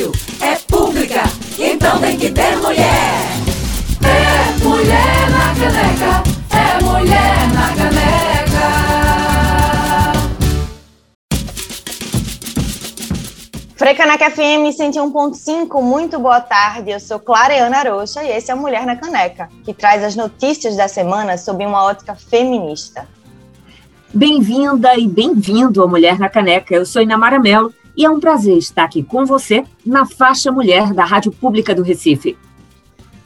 rádio é pública, então tem que ter mulher. É mulher na caneca, é mulher na caneca. Frecaneca FM 101.5, muito boa tarde. Eu sou Clareana Rocha e esse é Mulher na Caneca, que traz as notícias da semana sob uma ótica feminista. Bem-vinda e bem-vindo ao Mulher na Caneca. Eu sou Inamara Mello e é um prazer estar aqui com você na faixa Mulher da Rádio Pública do Recife.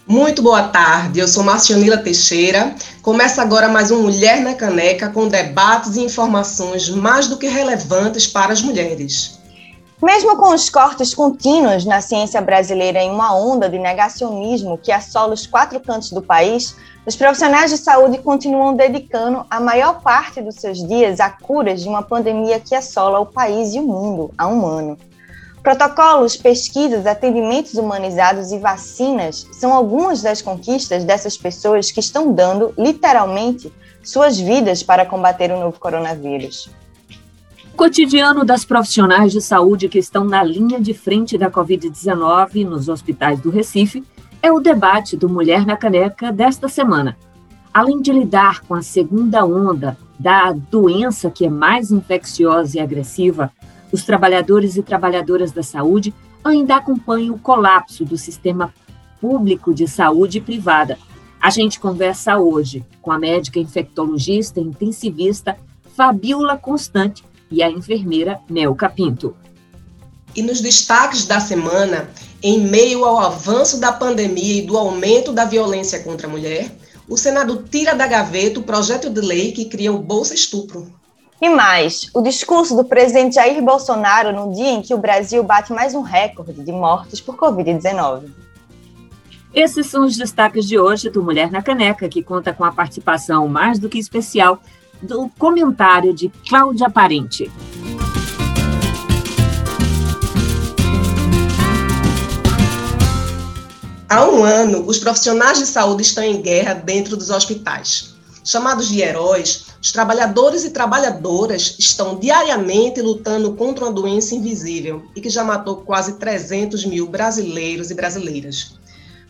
Muito boa tarde, eu sou Marcionila Teixeira. Começa agora mais um Mulher na Caneca com debates e informações mais do que relevantes para as mulheres. Mesmo com os cortes contínuos na ciência brasileira em uma onda de negacionismo que assola os quatro cantos do país, os profissionais de saúde continuam dedicando a maior parte dos seus dias a curas de uma pandemia que assola o país e o mundo há um ano. Protocolos, pesquisas, atendimentos humanizados e vacinas são algumas das conquistas dessas pessoas que estão dando, literalmente, suas vidas para combater o novo coronavírus. O cotidiano das profissionais de saúde que estão na linha de frente da Covid-19 nos hospitais do Recife é o debate do Mulher na Caneca desta semana. Além de lidar com a segunda onda da doença que é mais infecciosa e agressiva, os trabalhadores e trabalhadoras da saúde ainda acompanham o colapso do sistema público de saúde privada. A gente conversa hoje com a médica infectologista e intensivista Fabiola Constante e a enfermeira Nelca Pinto. E nos destaques da semana, em meio ao avanço da pandemia e do aumento da violência contra a mulher, o Senado tira da gaveta o projeto de lei que cria o Bolsa Estupro. E mais, o discurso do presidente Jair Bolsonaro no dia em que o Brasil bate mais um recorde de mortes por Covid-19. Esses são os destaques de hoje do Mulher na Caneca, que conta com a participação mais do que especial do comentário de Cláudia Parente. Há um ano, os profissionais de saúde estão em guerra dentro dos hospitais. Chamados de heróis, os trabalhadores e trabalhadoras estão diariamente lutando contra uma doença invisível e que já matou quase 300 mil brasileiros e brasileiras.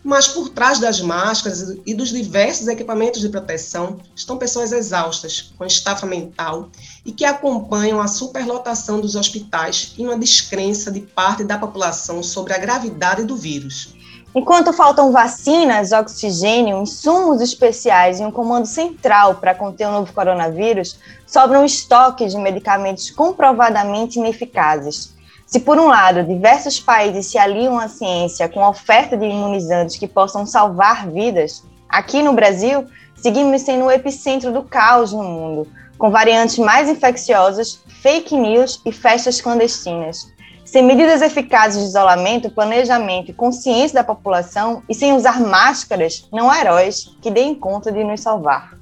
Mas por trás das máscaras e dos diversos equipamentos de proteção estão pessoas exaustas, com estafa mental e que acompanham a superlotação dos hospitais e uma descrença de parte da população sobre a gravidade do vírus. Enquanto faltam vacinas, oxigênio, insumos especiais e um comando central para conter o novo coronavírus, sobram estoques de medicamentos comprovadamente ineficazes. Se, por um lado, diversos países se aliam à ciência com a oferta de imunizantes que possam salvar vidas, aqui no Brasil, seguimos sendo o epicentro do caos no mundo, com variantes mais infecciosas, fake news e festas clandestinas. Sem medidas eficazes de isolamento, planejamento e consciência da população, e sem usar máscaras, não há heróis que deem conta de nos salvar.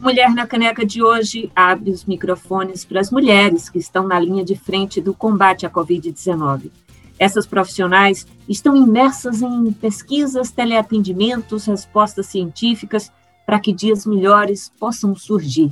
Mulher na Caneca de hoje abre os microfones para as mulheres que estão na linha de frente do combate à Covid-19. Essas profissionais estão imersas em pesquisas, teleatendimentos, respostas científicas para que dias melhores possam surgir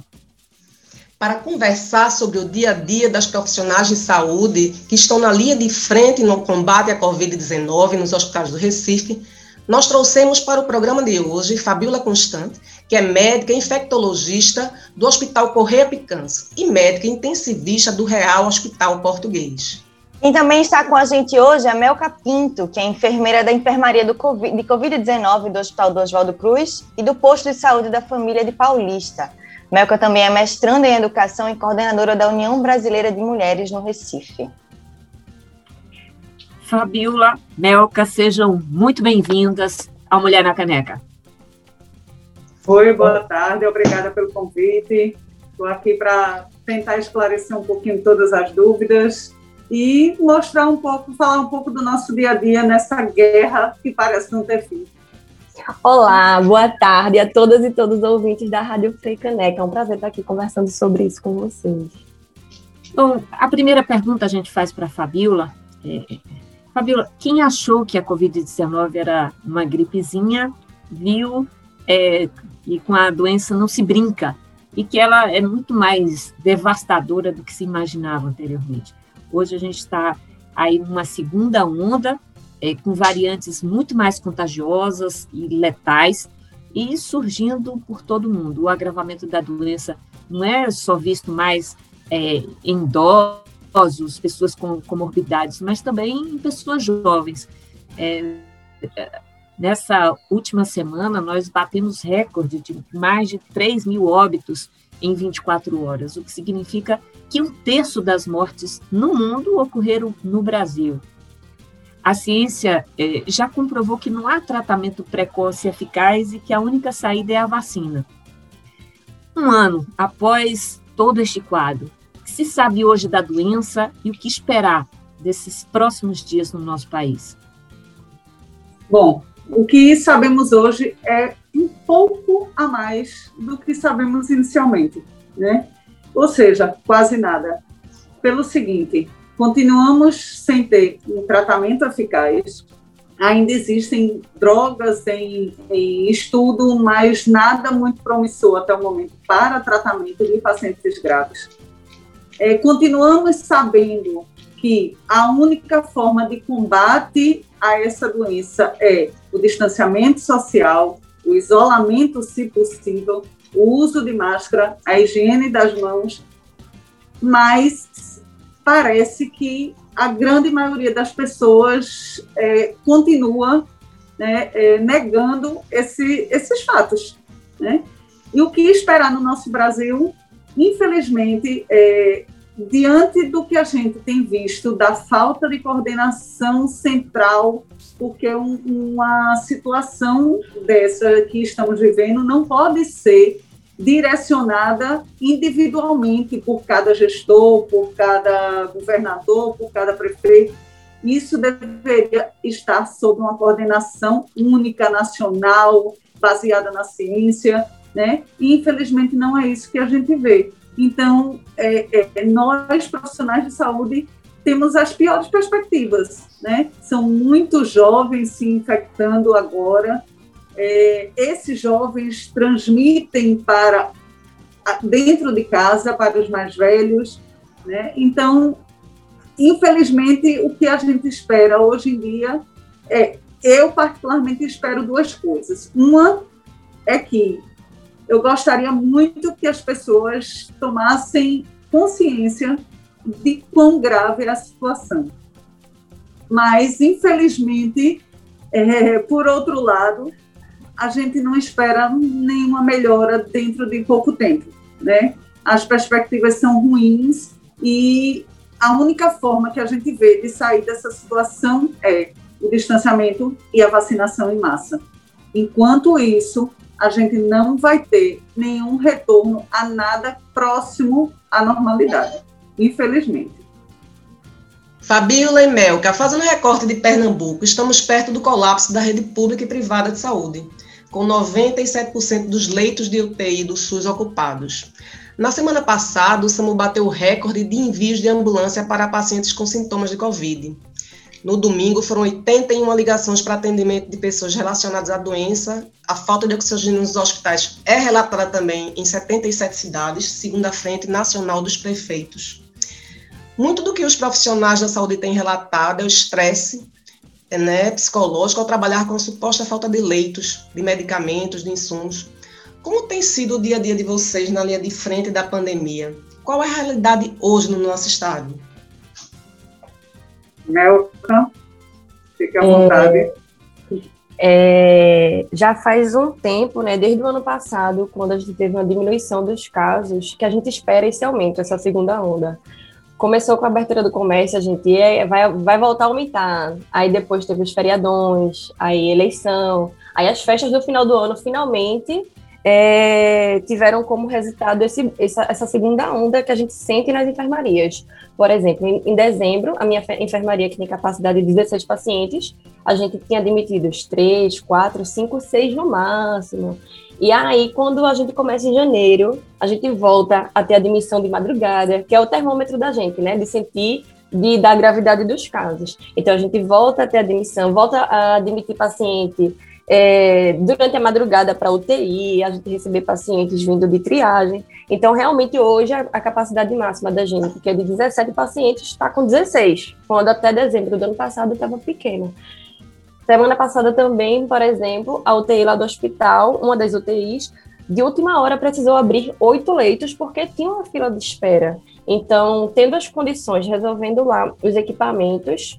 para conversar sobre o dia a dia das profissionais de saúde que estão na linha de frente no combate à Covid-19 nos hospitais do Recife, nós trouxemos para o programa de hoje Fabiola Constante, que é médica infectologista do Hospital Correia Picança e médica intensivista do Real Hospital Português. E também está com a gente hoje a Melca Pinto, que é enfermeira da enfermaria do COVID, de Covid-19 do Hospital do Oswaldo Cruz e do Posto de Saúde da Família de Paulista. Melka também é mestranda em Educação e coordenadora da União Brasileira de Mulheres no Recife. Fabiola, Melka, sejam muito bem-vindas ao Mulher na Caneca. Oi, boa tarde, obrigada pelo convite. Estou aqui para tentar esclarecer um pouquinho todas as dúvidas e mostrar um pouco, falar um pouco do nosso dia a dia nessa guerra que parece não ter fim. Olá, boa tarde a todas e todos os ouvintes da Rádio Freicaneca. É um prazer estar aqui conversando sobre isso com vocês. Bom, a primeira pergunta a gente faz para a Fabiola. É, Fabiola, quem achou que a Covid-19 era uma gripezinha, viu é, com a doença não se brinca e que ela é muito mais devastadora do que se imaginava anteriormente. Hoje a gente está aí uma segunda onda, é, com variantes muito mais contagiosas e letais, e surgindo por todo mundo. O agravamento da doença não é só visto mais é, em idosos, pessoas com comorbidades, mas também em pessoas jovens. É, nessa última semana, nós batemos recorde de mais de 3 mil óbitos em 24 horas, o que significa que um terço das mortes no mundo ocorreram no Brasil. A ciência eh, já comprovou que não há tratamento precoce eficaz e que a única saída é a vacina. Um ano após todo este quadro, o que se sabe hoje da doença e o que esperar desses próximos dias no nosso país? Bom, o que sabemos hoje é um pouco a mais do que sabemos inicialmente, né? Ou seja, quase nada. Pelo seguinte, continuamos sem ter um tratamento eficaz, ainda existem drogas em, em, estudo, mas nada muito promissor até o momento para tratamento de pacientes graves. É, continuamos sabendo que a única forma de combate a essa doença é o distanciamento social, o isolamento, se possível, o uso de máscara, a higiene das mãos, mas parece que a grande maioria das pessoas é, continua né, é, negando esse, esses fatos. Né? E o que esperar no nosso Brasil, infelizmente, é, diante do que a gente tem visto da falta de coordenação central, porque um, uma situação dessa que estamos vivendo não pode ser direcionada individualmente por cada gestor, por cada governador, por cada prefeito. Isso deveria estar sob uma coordenação única, nacional, baseada na ciência, né? E, infelizmente, não é isso que a gente vê. Então, é, é, nós, profissionais de saúde, temos as piores perspectivas, né? São muitos jovens se infectando agora, é, esses jovens transmitem para dentro de casa para os mais velhos, né? Então, infelizmente, o que a gente espera hoje em dia é, eu particularmente espero duas coisas. Uma é que eu gostaria muito que as pessoas tomassem consciência de quão grave é a situação. Mas, infelizmente, é, por outro lado, a gente não espera nenhuma melhora dentro de pouco tempo, né? As perspectivas são ruins e a única forma que a gente vê de sair dessa situação é o distanciamento e a vacinação em massa. Enquanto isso, a gente não vai ter nenhum retorno a nada próximo à normalidade, infelizmente. Fabíola e Melka, fazendo recorte de Pernambuco, estamos perto do colapso da rede pública e privada de saúde com 97% dos leitos de UTI do SUS ocupados. Na semana passada, o SAMU bateu o recorde de envios de ambulância para pacientes com sintomas de Covid. No domingo, foram 81 ligações para atendimento de pessoas relacionadas à doença. A falta de oxigênio nos hospitais é relatada também em 77 cidades, segundo a Frente Nacional dos Prefeitos. Muito do que os profissionais da saúde têm relatado é o estresse né, psicológico ao trabalhar com a suposta falta de leitos, de medicamentos, de insumos. Como tem sido o dia a dia de vocês na linha de frente da pandemia? Qual é a realidade hoje no nosso estado? Melka, fique à vontade. É, é, já faz um tempo, né, desde o ano passado, quando a gente teve uma diminuição dos casos, que a gente espera esse aumento, essa segunda onda começou com a abertura do comércio, a gente vai, vai voltar a aumentar. Aí depois teve os feriadões, aí eleição, aí as festas do final do ano finalmente é, tiveram como resultado esse, essa, essa, segunda onda que a gente sente nas enfermarias. Por exemplo, em, em, dezembro, a minha enfermaria, que tem capacidade de 16 pacientes, a gente tinha admitido 3, 4, 5, 6 no máximo. E aí, quando a gente começa em janeiro, a gente volta a ter admissão de madrugada, que é o termômetro da gente, né? De sentir de, da gravidade dos casos. Então, a gente volta a ter admissão, volta a admitir paciente é, durante a madrugada para UTI, a gente receber pacientes vindo de triagem. Então, realmente, hoje, a, a capacidade máxima da gente, que é de 17 pacientes, está com 16, quando até dezembro do ano passado estava pequena. Semana passada também, por exemplo, a UTI lá do hospital, uma das UTIs, de última hora precisou abrir oito leitos porque tinha uma fila de espera. Então, tendo as condições, resolvendo lá os equipamentos,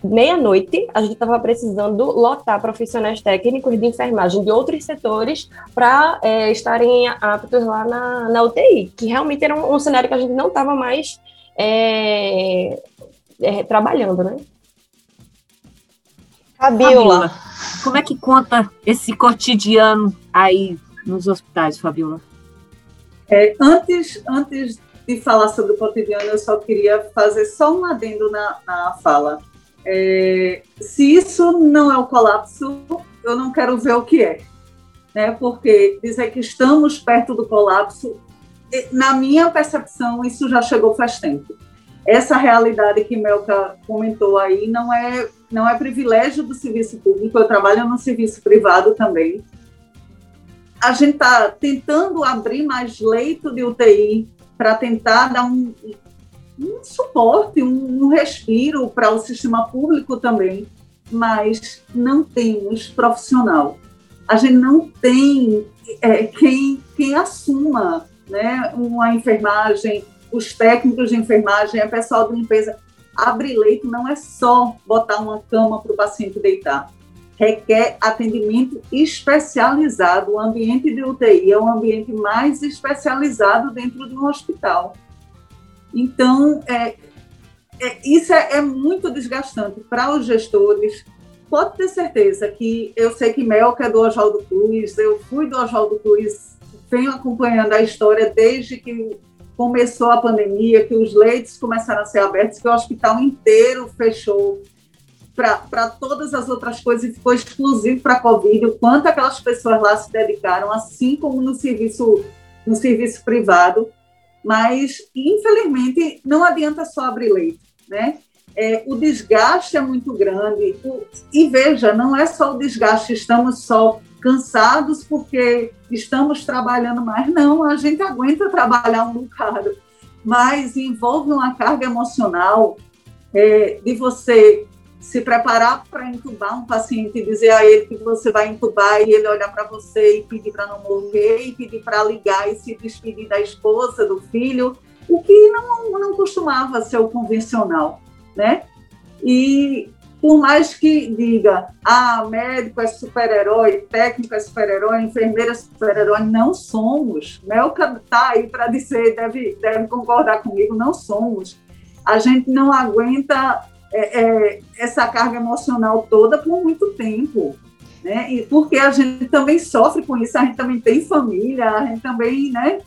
meia-noite, a gente estava precisando lotar profissionais técnicos de enfermagem de outros setores para é, estarem aptos lá na, na UTI, que realmente era um, um cenário que a gente não estava mais é, é, trabalhando, né? Fabiola. Como é que conta esse cotidiano aí nos hospitais, Fabiola? É, antes, antes de falar sobre o cotidiano, eu só queria fazer só um adendo na, na fala. É, se isso não é o colapso, eu não quero ver o que é. Né? Porque dizer que estamos perto do colapso, na minha percepção, isso já chegou faz tempo. Essa realidade que Melka comentou aí não é, não é privilégio do serviço público, eu trabalho no serviço privado também. A gente está tentando abrir mais leito de UTI para tentar dar um, um suporte, um, um respiro para o sistema público também, mas não temos profissional. A gente não tem é, quem, quem assuma né, uma enfermagem, os técnicos de enfermagem, o pessoal de limpeza. Abrir leito não é só botar uma cama para o paciente deitar. Requer atendimento especializado. O ambiente de UTI é um ambiente mais especializado dentro de um hospital. Então, é, é, isso é, é, muito desgastante para os gestores. Pode ter certeza que eu sei que Melca é do Oswaldo Cruz, eu fui do Oswaldo Cruz, venho acompanhando a história desde que começou a pandemia, que os leitos começaram a ser abertos, que o hospital inteiro fechou para todas as outras coisas e ficou exclusivo para a Covid, o quanto aquelas pessoas lá se dedicaram, assim como no serviço, no serviço privado mas infelizmente não adianta só abrir leite, né? É, o desgaste é muito grande. E veja, não é só o desgaste, estamos só cansados porque estamos trabalhando mais, não, a gente aguenta trabalhar um bocado, mas envolve uma carga emocional é, de você se preparar para entubar um paciente e dizer a ele que você vai entubar e ele olhar para você e pedir para não morrer e pedir para ligar e se despedir da esposa, do filho, o que não, não costumava ser o convencional, né? E por mais que diga, ah, médico é super-herói, técnico é super-herói, enfermeira é super-herói, não somos. Melka está aí para dizer, deve, deve concordar comigo, não somos. A gente não aguenta é, é, essa carga emocional toda por muito tempo. Né? E porque a gente também sofre com isso, a gente também tem família, a gente também, né?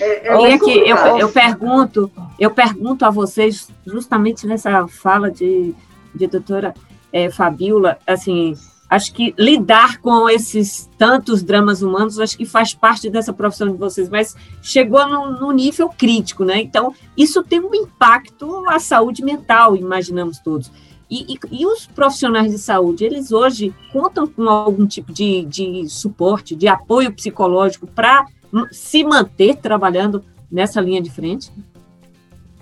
É, é e aqui, eu, eu, pergunto, eu pergunto a vocês, justamente nessa fala de, de doutora é, Fabiola, assim, acho que lidar com esses tantos dramas humanos, acho que faz parte dessa profissão de vocês, mas chegou no, no, nível crítico, né? Então, isso tem um impacto à saúde mental, imaginamos todos. E, e, e os profissionais de saúde, eles hoje contam com algum tipo de, de suporte, de apoio psicológico para se manter trabalhando nessa linha de frente?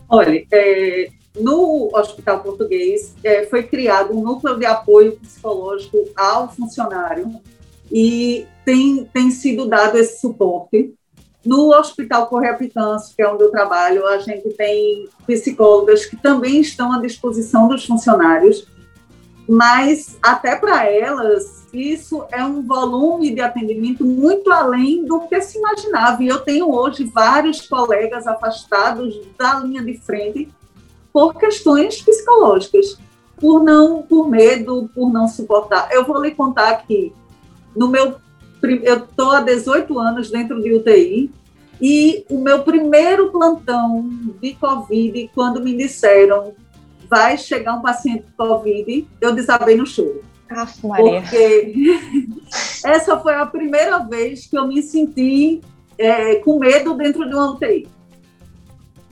Olha, é, no Hospital Português, é, foi criado um núcleo de apoio psicológico ao funcionário e tem, tem sido dado esse suporte. No Hospital Correia Picanço, que é onde eu trabalho, a gente tem psicólogas que também estão à disposição dos funcionários, mas até para elas, isso é um volume de atendimento muito além do que se imaginava. E eu tenho hoje vários colegas afastados da linha de frente por questões psicológicas, por não, por medo, por não suportar. Eu vou lhe contar aqui, no meu, eu estou há 18 anos dentro de UTI e o meu primeiro plantão de Covid, quando me disseram vai chegar um paciente com Covid, eu desabei no choro. Aff. Porque essa foi a primeira vez que eu me senti é, com medo dentro de uma UTI.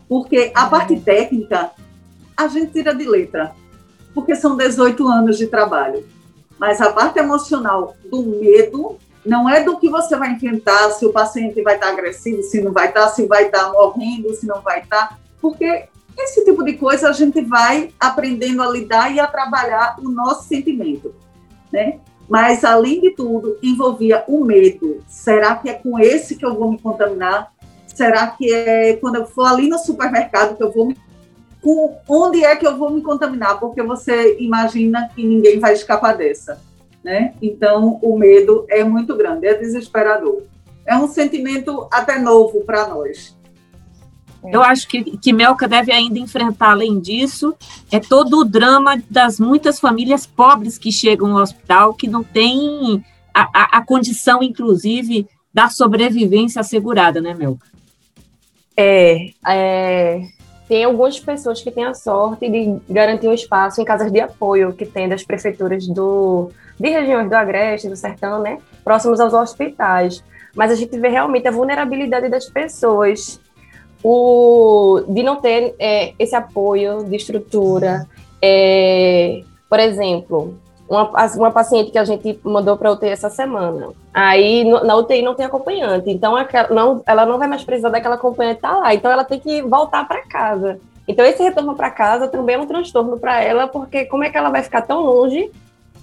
Porque a parte técnica a gente tira de letra, porque são 18 anos de trabalho. Mas a parte emocional do medo não é do que você vai enfrentar, se o paciente vai estar agressivo, se não vai estar, se vai estar morrendo, se não vai estar, porque esse tipo de coisa a gente vai aprendendo a lidar e a trabalhar o nosso sentimento, né? Mas, além de tudo, envolvia o medo. Será que é com esse que eu vou me contaminar? Será que é quando eu for ali no supermercado que eu vou me com onde é que eu vou me contaminar, porque você imagina que ninguém vai escapar dessa, né? Então, o medo é muito grande, é desesperador. É um sentimento até novo para nós. Eu acho que, que Melka deve ainda enfrentar, além disso, é todo o drama das muitas famílias pobres que chegam ao hospital, que não têm a, a, a condição, inclusive, da sobrevivência assegurada, né, Melka? É, é, tem algumas pessoas que têm a sorte de garantir um espaço em casas de apoio que tem das prefeituras do, de regiões do Agreste, do Sertão, né, próximos aos hospitais. Mas a gente vê realmente a vulnerabilidade das pessoas, o, de não ter é, esse apoio de estrutura. É, por exemplo, uma, uma paciente que a gente mandou para UTI essa semana. Aí na UTI não tem acompanhante, então aquela, não, ela não vai mais precisar daquela acompanhante estar tá lá, então ela tem que voltar para casa. Então esse retorno para casa também é um transtorno para ela, porque como é que ela vai ficar tão longe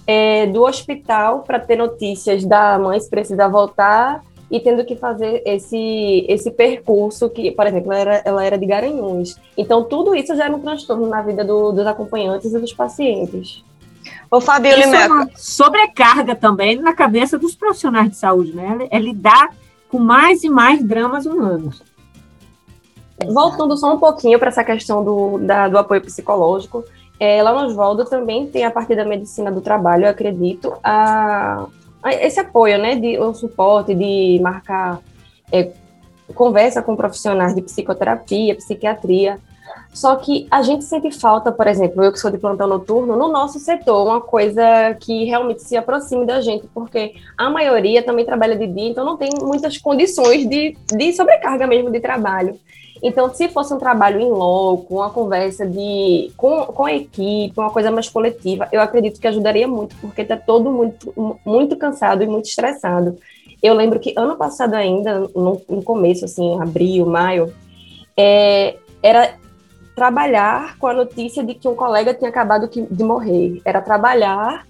é, do hospital para ter notícias da mãe se precisa voltar e tendo que fazer esse, esse percurso que, por exemplo, ela era, ela era de Garanhuns. Então, tudo isso já é um transtorno na vida do, dos acompanhantes e dos pacientes. Ô, Fabiola Isso é uma sobrecarga também na cabeça dos profissionais de saúde, né? É lidar com mais e mais dramas humanos. Voltando só um pouquinho para essa questão do, da, do apoio psicológico, é, lá no Oswaldo também tem a partir da medicina do trabalho, eu acredito, a, a esse apoio, né, de, o suporte de marcar é, conversa com profissionais de psicoterapia, psiquiatria, só que a gente sente falta, por exemplo, eu que sou de plantão noturno, no nosso setor, uma coisa que realmente se aproxime da gente, porque a maioria também trabalha de dia, então não tem muitas condições de, de sobrecarga mesmo de trabalho. Então, se fosse um trabalho em loco, uma conversa de, com, com a equipe, uma coisa mais coletiva, eu acredito que ajudaria muito, porque está todo muito, muito cansado e muito estressado. Eu lembro que ano passado ainda, no, no começo, assim, abril, maio, é, era trabalhar com a notícia de que um colega tinha acabado de morrer. Era trabalhar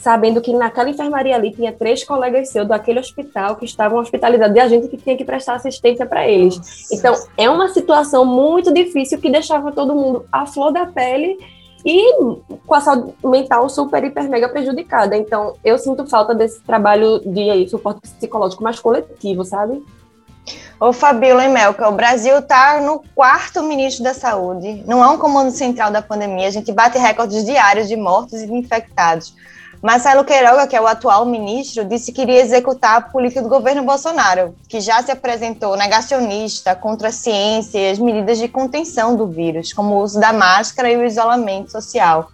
sabendo que naquela enfermaria ali tinha três colegas seus daquele hospital que estavam hospitalizados e a gente que tinha que prestar assistência para eles. Nossa. Então, é uma situação muito difícil que deixava todo mundo à flor da pele e com a saúde mental super, hiper, mega prejudicada. Então, eu sinto falta desse trabalho de suporte psicológico mais coletivo, sabe? Ô Fabiola e Melka, o Brasil está no quarto ministro da Saúde. Não é um comando central da pandemia. A gente bate recordes diários de mortos e de infectados. Marcelo Queiroga, que é o atual ministro, disse que iria executar a política do governo Bolsonaro, que já se apresentou negacionista contra a ciência e as medidas de contenção do vírus, como o uso da máscara e o isolamento social.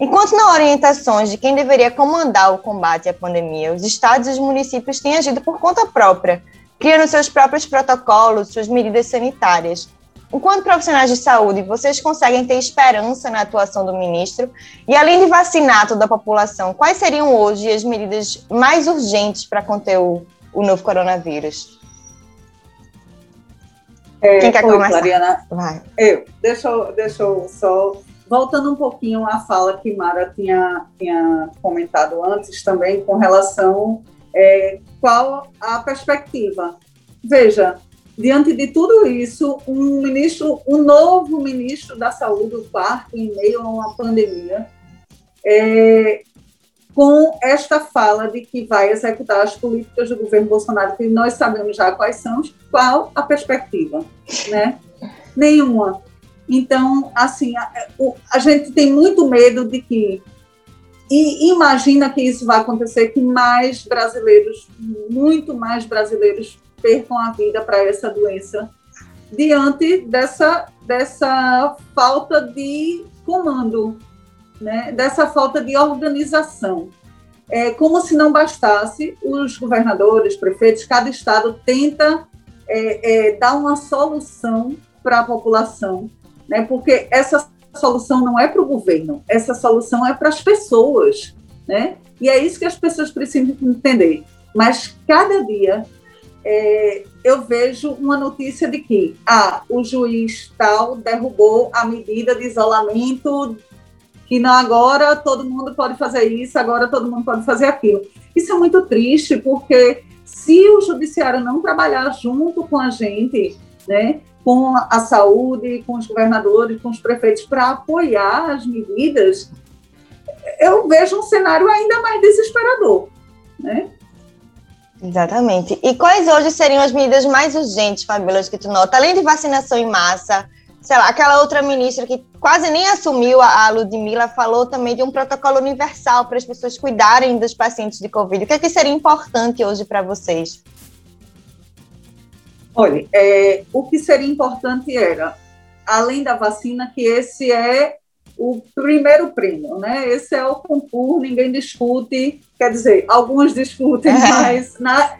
Enquanto não orientações de quem deveria comandar o combate à pandemia, os estados e os municípios têm agido por conta própria, criando seus próprios protocolos, suas medidas sanitárias. Enquanto profissionais de saúde, vocês conseguem ter esperança na atuação do ministro? E além de vacinar toda a população, quais seriam hoje as medidas mais urgentes para conter o, o novo coronavírus? É, Quem quer começar? Mariana, Vai. Eu. Deixa, eu, deixa eu só voltando um pouquinho à fala que Mara tinha, tinha comentado antes também com relação é, qual a perspectiva. Veja, diante de tudo isso, um ministro, um novo ministro da Saúde, o quarto, em meio a uma pandemia, é, com esta fala de que vai executar as políticas do governo Bolsonaro, que nós sabemos já quais são, qual a perspectiva, né? Nenhuma. Então, assim, a, a gente tem muito medo de que e imagina que isso vai acontecer, que mais brasileiros, muito mais brasileiros, percam a vida para essa doença, diante dessa, dessa falta de comando, né? dessa falta de organização. É como se não bastasse, os governadores, prefeitos, cada estado tenta é, é, dar uma solução para a população, né? porque essa solução não é para o governo, essa solução é para as pessoas. né? E é isso que as pessoas precisam entender. Mas cada dia é, eu vejo uma notícia de que ah, o juiz tal derrubou a medida de isolamento, que não, agora todo mundo pode fazer isso, agora todo mundo pode fazer aquilo. Isso é muito triste, porque se o judiciário não trabalhar junto com a gente, né, com a saúde, com os governadores, com os prefeitos, para apoiar as medidas, eu vejo um cenário ainda mais desesperador. Né? Exatamente. E quais hoje seriam as medidas mais urgentes, Fabíola, que tu nota? Além de vacinação em massa, sei lá, aquela outra ministra que quase nem assumiu, a Ludmilla, falou também de um protocolo universal para as pessoas cuidarem dos pacientes de Covid. O que, é que seria importante hoje para vocês? Olha, é, o que seria importante era, além da vacina, que esse é o primeiro prêmio, né? Esse é o concurso, ninguém discute, quer dizer, alguns discutem, é. mas na,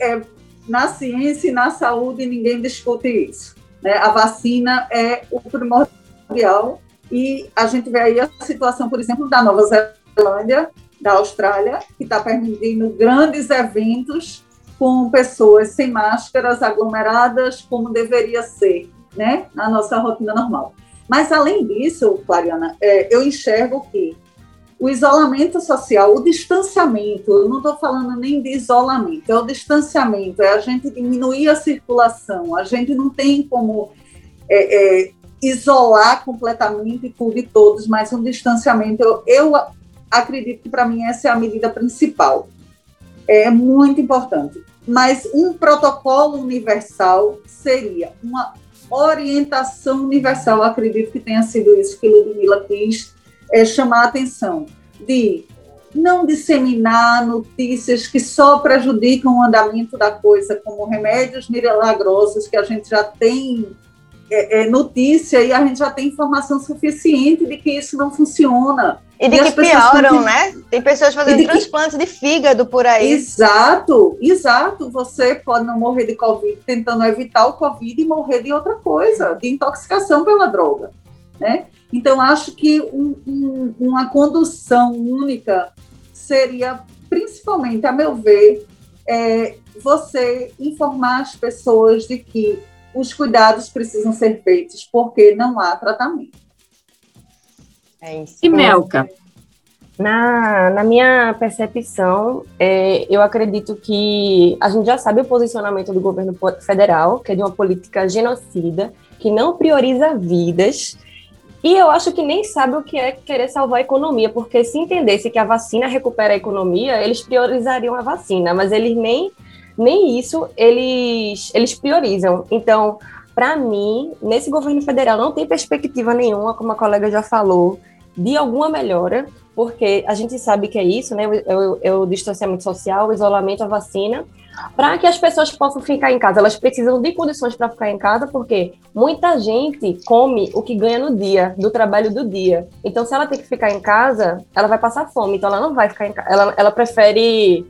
é, na ciência e na saúde ninguém discute isso. Né? A vacina é o primordial e a gente vê aí a situação, por exemplo, da Nova Zelândia, da Austrália, que está permitindo grandes eventos com pessoas sem máscaras, aglomeradas, como deveria ser, né, na nossa rotina normal. Mas, além disso, Clariana, é, eu enxergo que o isolamento social, o distanciamento, eu não estou falando nem de isolamento, é o distanciamento, é a gente diminuir a circulação, a gente não tem como é, é, isolar completamente tudo e todos, mas um distanciamento, eu, eu acredito que para mim essa é a medida principal é muito importante. Mas um protocolo universal seria uma orientação universal. Eu acredito que tenha sido isso que Ludmilla quis é, chamar a atenção, de não disseminar notícias que só prejudicam o andamento da coisa, como remédios milagrosos que a gente já tem é, é, notícia e a gente já tem informação suficiente de que isso não funciona. E de e que pioram, né? Tem pessoas fazendo transplantes que... de fígado por aí. Exato, exato. Você pode não morrer de Covid tentando evitar o Covid e morrer de outra coisa, de intoxicação pela droga, né? Então, acho que um, um, uma condução única seria, principalmente, a meu ver, é, você informar as pessoas de que os cuidados precisam ser feitos porque não há tratamento. É isso. E Melka? Na, na minha percepção, é, eu acredito que a gente já sabe o posicionamento do governo federal, que é de uma política genocida, que não prioriza vidas, e eu acho que nem sabe o que é querer salvar a economia, porque se entendesse que a vacina recupera a economia, eles priorizariam a vacina, mas eles nem, nem isso eles, eles priorizam. Então, para mim, nesse governo federal não tem perspectiva nenhuma, como a colega já falou, de alguma melhora, porque a gente sabe que é isso, né? O distanciamento social, o isolamento, a vacina, para que as pessoas possam ficar em casa. Elas precisam de condições para ficar em casa, porque muita gente come o que ganha no dia, do trabalho do dia. Então, se ela tem que ficar em casa, ela vai passar fome. Então, ela não vai ficar em casa. Ela, ela prefere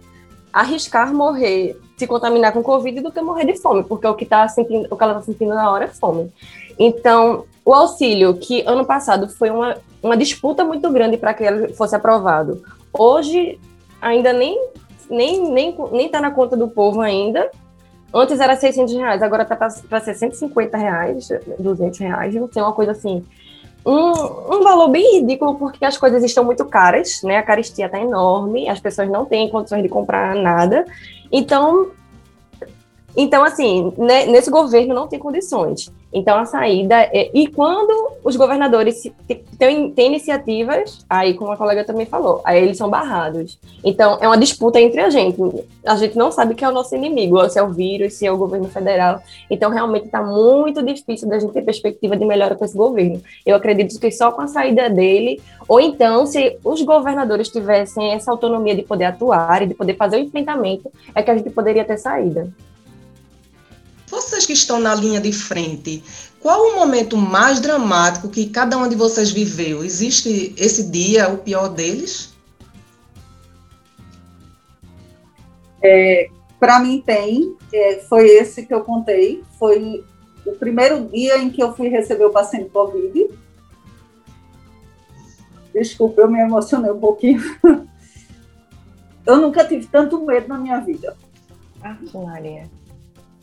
arriscar morrer, se contaminar com Covid, do que morrer de fome, porque o que, tá sentindo, o que ela está sentindo na hora é fome. Então, o auxílio, que ano passado foi uma, uma disputa muito grande para que ele fosse aprovado, hoje ainda nem nem nem nem está na conta do povo ainda. Antes era 600 reais, agora está para 650 reais, 200 reais, não sei, uma coisa assim. Um, um valor bem ridículo, porque as coisas estão muito caras, né? A caristia está enorme, as pessoas não têm condições de comprar nada. Então, então, assim, né, nesse governo não tem condições. Então, a saída é. E quando os governadores têm, têm iniciativas, aí, como a colega também falou, aí eles são barrados. Então, é uma disputa entre a gente. A gente não sabe quem é o nosso inimigo, se é o vírus, se é o governo federal. Então, realmente está muito difícil da gente ter perspectiva de melhora com esse governo. Eu acredito que só com a saída dele, ou então, se os governadores tivessem essa autonomia de poder atuar e de poder fazer o enfrentamento, é que a gente poderia ter saída. Vocês que estão na linha de frente, qual o momento mais dramático que cada um de vocês viveu? Existe esse dia, o pior deles? É, Para mim tem, é, foi esse que eu contei, foi o primeiro dia em que eu fui receber o paciente Covid. Desculpa, eu me emocionei um pouquinho. eu nunca tive tanto medo na minha vida. Ah, Maria.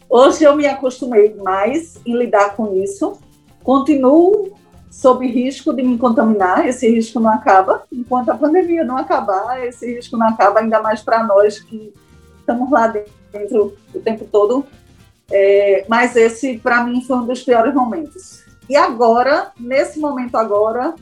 Hoje eu me acostumei mais em lidar com isso. Continuo sob risco de me contaminar, esse risco não acaba. Enquanto a pandemia não acabar, esse risco não acaba, ainda mais para nós que estamos lá dentro o tempo todo. É, mas esse, para mim, foi um dos piores momentos. E agora, nesse momento agora,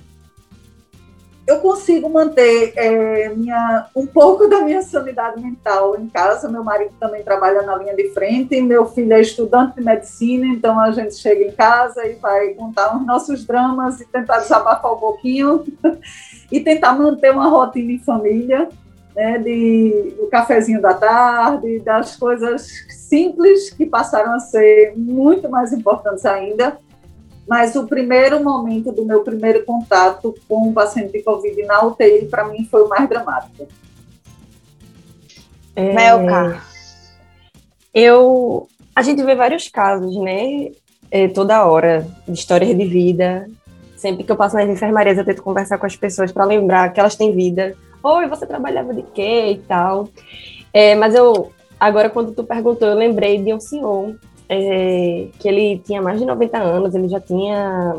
eu consigo manter é, minha, um pouco da minha sanidade mental em casa. Meu marido também trabalha na linha de frente, meu filho é estudante de medicina, então a gente chega em casa e vai contar os nossos dramas e tentar desabafar um pouquinho e tentar manter uma rotina em família, né, de, do cafezinho da tarde, das coisas simples que passaram a ser muito mais importantes ainda mas o primeiro momento do meu primeiro contato com o paciente de Covid na UTI, para mim, foi o mais dramático. É, Melka. Eu, a gente vê vários casos, né? É, toda hora, de histórias de vida. Sempre que eu passo nas enfermarias, eu tento conversar com as pessoas para lembrar que elas têm vida. Oi, você trabalhava de quê e tal. É, mas eu, agora, quando tu perguntou, eu lembrei de um senhor é, que ele tinha mais de 90 anos, ele já tinha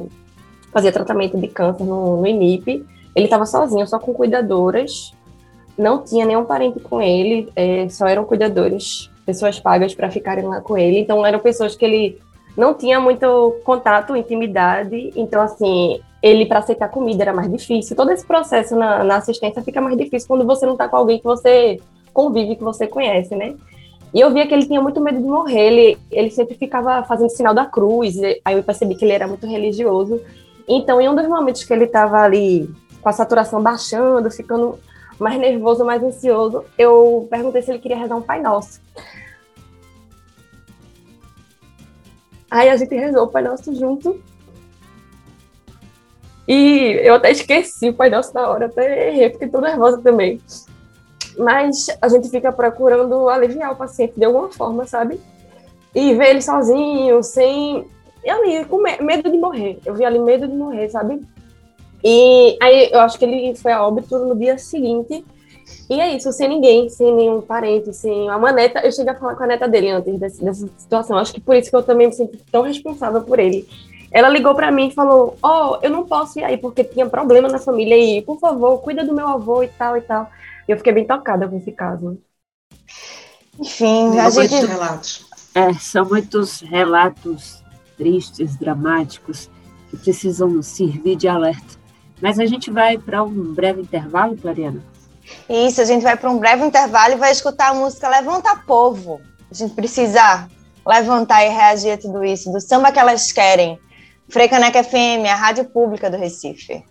fazia tratamento de câncer no, no INIP, ele estava sozinho, só com cuidadoras, não tinha nenhum parente com ele, é, só eram cuidadores, pessoas pagas para ficarem lá com ele, então eram pessoas que ele não tinha muito contato, intimidade, então assim, ele para aceitar comida era mais difícil, todo esse processo na, na assistência fica mais difícil quando você não está com alguém que você convive, que você conhece, né? E eu via que ele tinha muito medo de morrer, ele, ele sempre ficava fazendo sinal da cruz, aí eu percebi que ele era muito religioso. Então, em um dos momentos que ele estava ali com a saturação baixando, ficando mais nervoso, mais ansioso, eu perguntei se ele queria rezar um Pai Nosso. Aí a gente rezou o Pai Nosso junto. E eu até esqueci o Pai Nosso na hora, até errei, fiquei tão nervosa também mas a gente fica procurando aliviar o paciente de alguma forma, sabe? E ver ele sozinho, sem. E ali, com medo de morrer. Eu vi ali medo de morrer, sabe? E aí eu acho que ele foi a óbito no dia seguinte. E é isso, sem ninguém, sem nenhum parente, sem a maneta. Eu cheguei a falar com a neta dele antes desse, dessa situação. Acho que por isso que eu também me sinto tão responsável por ele. Ela ligou para mim e falou: Ó, oh, eu não posso ir aí porque tinha problema na família e, por favor, cuida do meu avô e tal e tal. E eu fiquei bem tocada com esse caso. Enfim, a gente... Muitos relatos. É, são muitos relatos tristes, dramáticos, que precisam servir de alerta. Mas a gente vai para um breve intervalo, Clariana? Isso, a gente vai para um breve intervalo e vai escutar a música Levanta Povo. A gente precisa levantar e reagir a tudo isso, do samba que elas querem. Frecaneca FM, a rádio pública do Recife.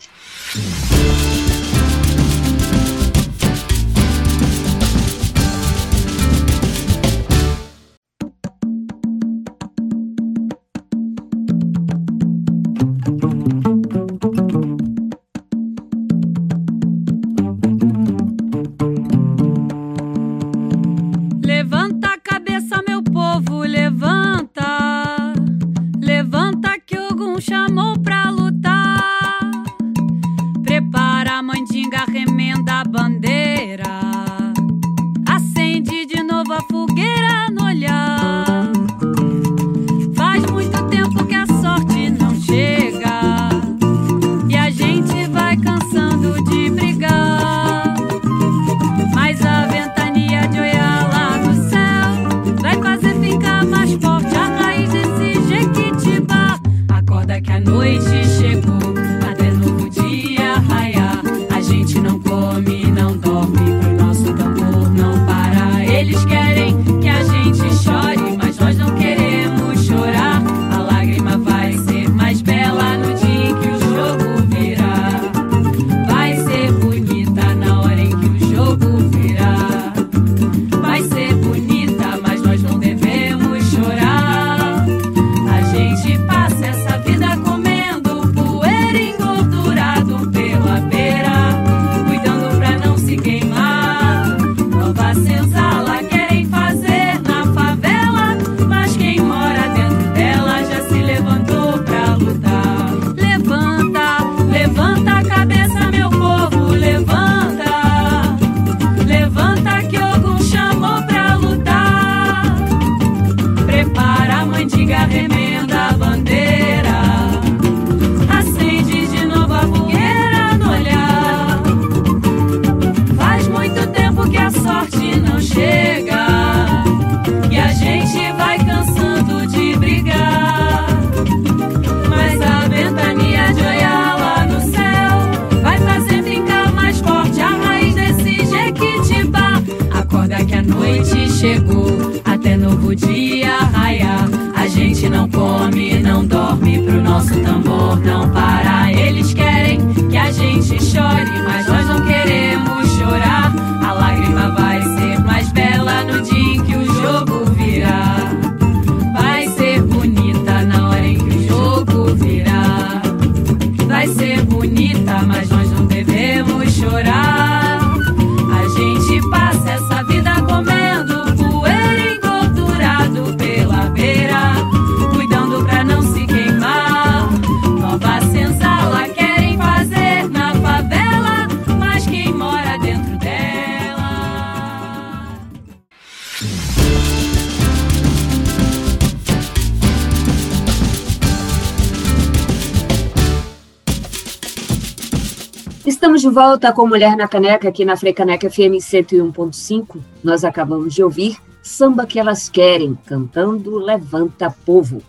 Volta com Mulher na Caneca aqui na Frecaneca FM 101.5. Nós acabamos de ouvir Samba que Elas Querem, cantando Levanta Povo.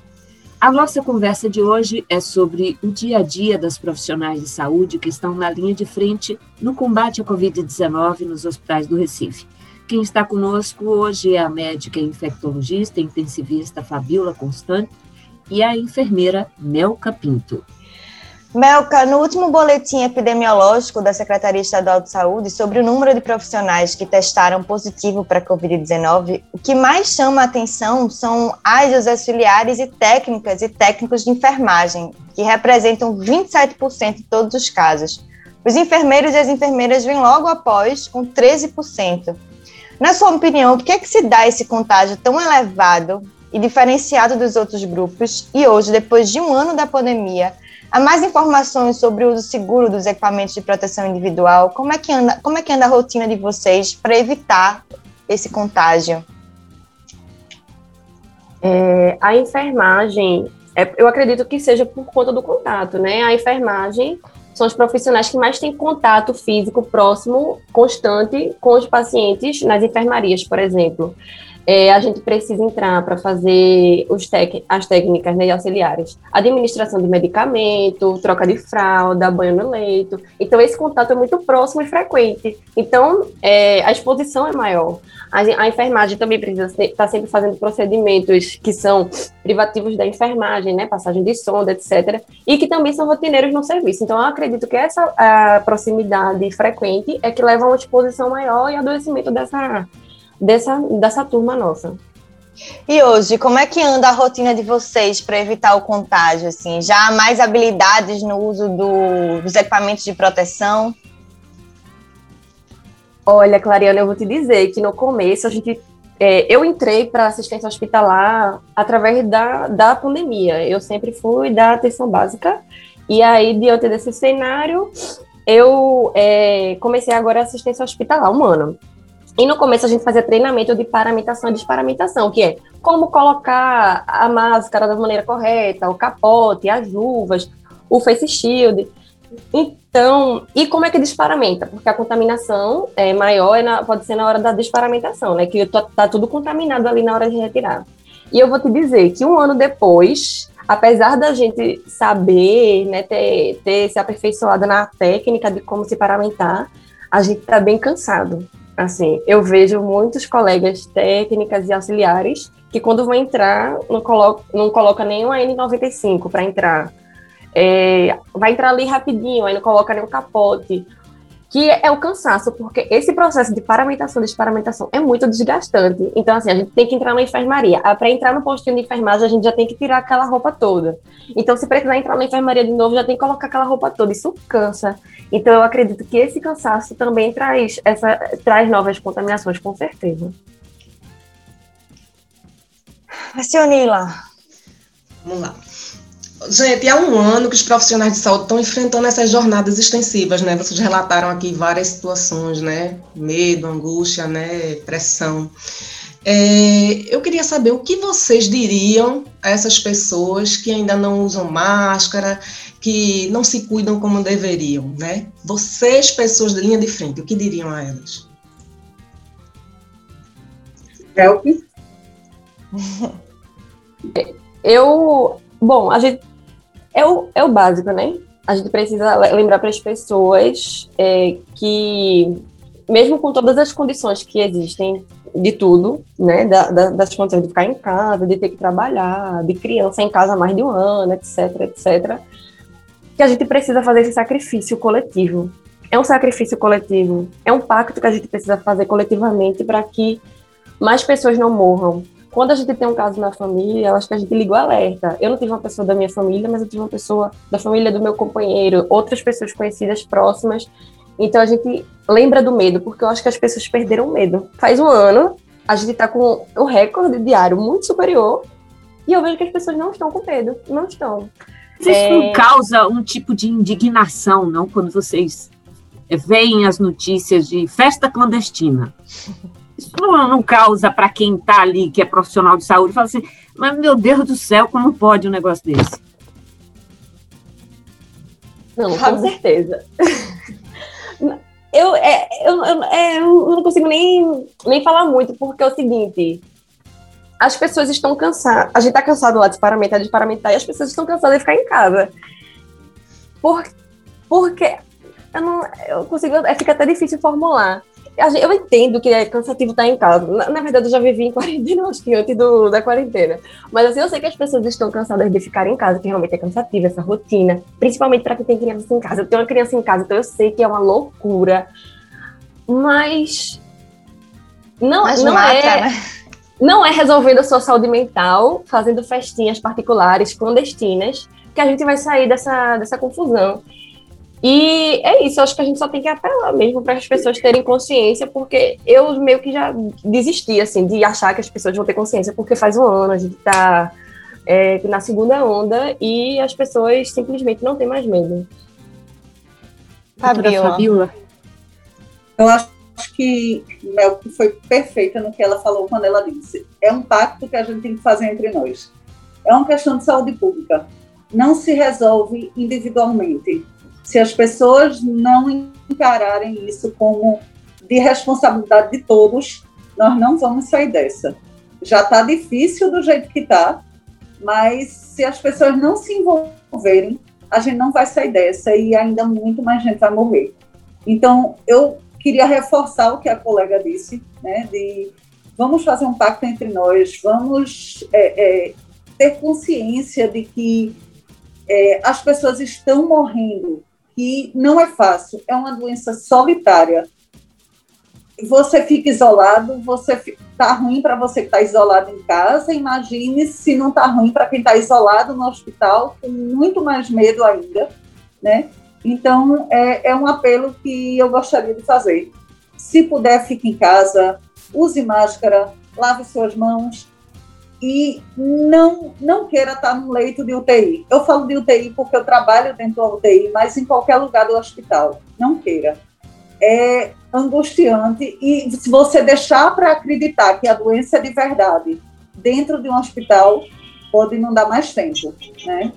A nossa conversa de hoje é sobre o dia a dia das profissionais de saúde que estão na linha de frente no combate à Covid-19 nos hospitais do Recife. Quem está conosco hoje é a médica infectologista intensivista Fabiola Constante e a enfermeira Melca Pinto. Melca, no último boletim epidemiológico da Secretaria Estadual de Saúde sobre o número de profissionais que testaram positivo para a Covid-19, o que mais chama a atenção são as auxiliares e técnicas e técnicos de enfermagem, que representam 27% de todos os casos. Os enfermeiros e as enfermeiras vêm logo após, com 13%. Na sua opinião, por que, é que se dá esse contágio tão elevado e diferenciado dos outros grupos? E hoje, depois de um ano da pandemia, Há mais informações sobre o uso seguro dos equipamentos de proteção individual? Como é que anda, como é que anda a rotina de vocês para evitar esse contágio? É, a enfermagem, é, eu acredito que seja por conta do contato, né? A enfermagem são os profissionais que mais têm contato físico próximo, constante com os pacientes nas enfermarias, por exemplo. É, a gente precisa entrar para fazer as técnicas né, auxiliares, administração de medicamento, troca de fralda, banho no leito. Então, esse contato é muito próximo e frequente. Então, é, a exposição é maior. A, a enfermagem também precisa estar tá sempre fazendo procedimentos que são privativos da enfermagem, né, passagem de sonda, etc., e que também são rotineiros no serviço. Então, eu acredito que essa proximidade frequente é que leva a uma exposição maior e adoecimento dessa dessa, dessa turma nossa. E hoje, como é que anda a rotina de vocês para evitar o contágio? Assim, já há mais habilidades no uso do, dos equipamentos de proteção? Olha, Clariana, eu vou te dizer que no começo a gente, é, eu entrei para assistência hospitalar através da, da pandemia. Eu sempre fui da atenção básica e aí diante desse cenário eu é, comecei agora a assistência hospitalar humana. E no começo a gente fazia treinamento de paramentação e desparamentação, que é como colocar a máscara da maneira correta, o capote, as luvas, o face shield. Então, e como é que desparamenta? Porque a contaminação é maior na, pode ser na hora da desparamentação, né? Que tá tudo contaminado ali na hora de retirar. E eu vou te dizer que um ano depois, apesar da gente saber, né, ter, ter se aperfeiçoado na técnica de como se paramentar, a gente tá bem cansado Assim, eu vejo muitos colegas técnicas e auxiliares que quando vão entrar não coloca, não coloca nem uma N95 para entrar. É, vai entrar ali rapidinho, aí não coloca nem o capote. Que é o cansaço, porque esse processo de paramentação e desparamentação é muito desgastante. Então, assim, a gente tem que entrar na enfermaria. Ah, para entrar no postinho de enfermagem, a gente já tem que tirar aquela roupa toda. Então, se precisar entrar na enfermaria de novo, já tem que colocar aquela roupa toda. Isso cansa. Então, eu acredito que esse cansaço também traz, essa, traz novas contaminações, com certeza. Sionila. Vamos lá. Gente, há um ano que os profissionais de saúde estão enfrentando essas jornadas extensivas, né? Vocês relataram aqui várias situações, né? Medo, angústia, né? Pressão. É, eu queria saber o que vocês diriam a essas pessoas que ainda não usam máscara, que não se cuidam como deveriam, né? Vocês, pessoas da linha de frente, o que diriam a elas? Help. Eu, bom, a gente é o, é o básico, né? A gente precisa lembrar para as pessoas é, que, mesmo com todas as condições que existem de tudo, né? Da, da, das condições de ficar em casa, de ter que trabalhar, de criança em casa há mais de um ano, etc, etc. Que a gente precisa fazer esse sacrifício coletivo. É um sacrifício coletivo, é um pacto que a gente precisa fazer coletivamente para que mais pessoas não morram. Quando a gente tem um caso na família, eu acho que a gente liga o alerta. Eu não tive uma pessoa da minha família, mas eu tive uma pessoa da família do meu companheiro, outras pessoas conhecidas próximas então a gente lembra do medo, porque eu acho que as pessoas perderam medo. Faz um ano, a gente está com o recorde diário muito superior, e eu vejo que as pessoas não estão com medo, não estão. Isso é... não causa um tipo de indignação, não, quando vocês veem as notícias de festa clandestina? Isso não, não causa para quem está ali, que é profissional de saúde, fala assim, mas meu Deus do céu, como pode um negócio desse? Não, com certeza. Eu, é, eu, eu, é, eu não consigo nem, nem falar muito, porque é o seguinte: as pessoas estão cansadas. A gente está cansado lá de paramentar, de paramentar, e as pessoas estão cansadas de ficar em casa. Por, porque eu não eu consigo, é, fica até difícil formular eu entendo que é cansativo estar em casa. Na, na, verdade, eu já vivi em quarentena, acho que antes do, da quarentena. Mas assim, eu sei que as pessoas estão cansadas de ficar em casa, que realmente é cansativo essa rotina. Principalmente para quem tem criança em casa. Eu tenho uma criança em casa, então eu sei que é uma loucura. Mas. Não, Mas não mata, é. Né? Não é resolvendo a sua saúde mental, fazendo festinhas particulares, clandestinas, que a gente vai sair dessa, dessa confusão. E é isso, acho que a gente só tem que apelar mesmo para as pessoas terem consciência, porque eu meio que já desisti, assim, de achar que as pessoas vão ter consciência, porque faz um ano a gente está é, na segunda onda e as pessoas simplesmente não têm mais medo. Fabiola. Eu acho que Mel foi perfeita no que ela falou quando ela disse. É um pacto que a gente tem que fazer entre nós. É uma questão de saúde pública. Não se resolve individualmente se as pessoas não encararem isso como de responsabilidade de todos, nós não vamos sair dessa. Já está difícil do jeito que está, mas se as pessoas não se envolverem, a gente não vai sair dessa e ainda muito mais gente vai morrer. Então, eu queria reforçar o que a colega disse, né, de vamos fazer um pacto entre nós, vamos é, é, ter consciência de que é, as pessoas estão morrendo que não é fácil, é uma doença solitária. Você fica isolado, você está ruim para você que está isolado em casa, imagine se não está ruim para quem está isolado no hospital, com muito mais medo ainda, né? Então, é, é um apelo que eu gostaria de fazer. Se puder, fique em casa, use máscara, lave suas mãos, e não, não queira estar no leito de UTI. Eu falo de UTI porque eu trabalho dentro da UTI, mas em qualquer lugar do hospital. Não queira. É angustiante e se você deixar para acreditar que a doença é de verdade dentro de um hospital, pode não dar mais tempo, né?